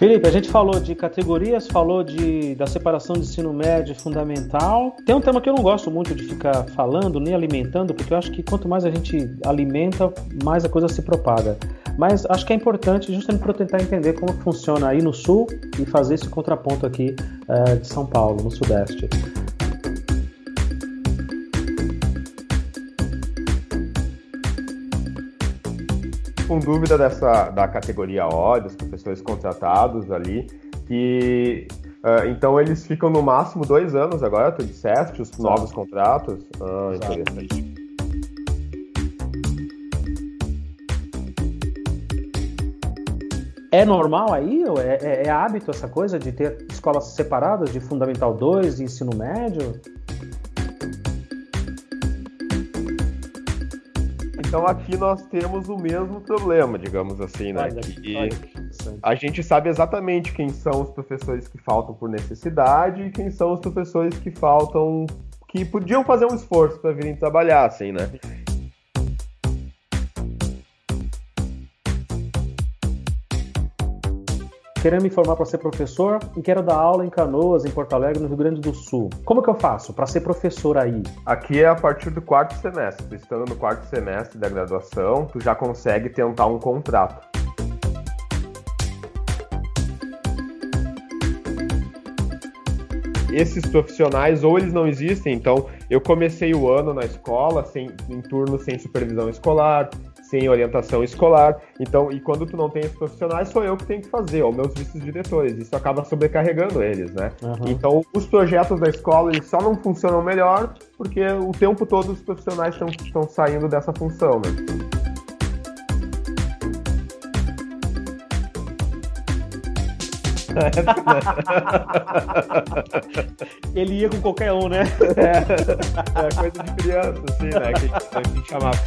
Felipe, a gente falou de categorias, falou de, da separação de ensino médio fundamental. Tem um tema que eu não gosto muito de ficar falando, nem alimentando, porque eu acho que quanto mais a gente alimenta, mais a coisa se propaga. Mas acho que é importante justamente para tentar entender como funciona aí no sul e fazer esse contraponto aqui uh, de São Paulo, no sudeste. Com dúvida dessa da categoria O, dos professores contratados ali, que uh, então eles ficam no máximo dois anos agora, tu disseste, os novos contratos. Ah, interessante. É normal aí? É, é, é, hábito essa coisa de ter escolas separadas de Fundamental 2 e ensino médio? Então aqui nós temos o mesmo problema, digamos assim, né? Olha, que olha, a gente sabe exatamente quem são os professores que faltam por necessidade e quem são os professores que faltam que podiam fazer um esforço para virem trabalhar, assim, né? Querendo me formar para ser professor e quero dar aula em Canoas, em Porto Alegre, no Rio Grande do Sul. Como que eu faço para ser professor aí? Aqui é a partir do quarto semestre. Estando no quarto semestre da graduação, tu já consegue tentar um contrato. Esses profissionais ou eles não existem, então eu comecei o ano na escola sem, em turno sem supervisão escolar, sem orientação escolar. Então, e quando tu não tem esses profissionais, sou eu que tenho que fazer, ou meus vice-diretores. Isso acaba sobrecarregando eles, né? Uhum. Então, os projetos da escola, eles só não funcionam melhor porque o tempo todo os profissionais estão saindo dessa função, né? Ele ia com qualquer um, né? É, é coisa de criança, assim, né? Que a gente chamava.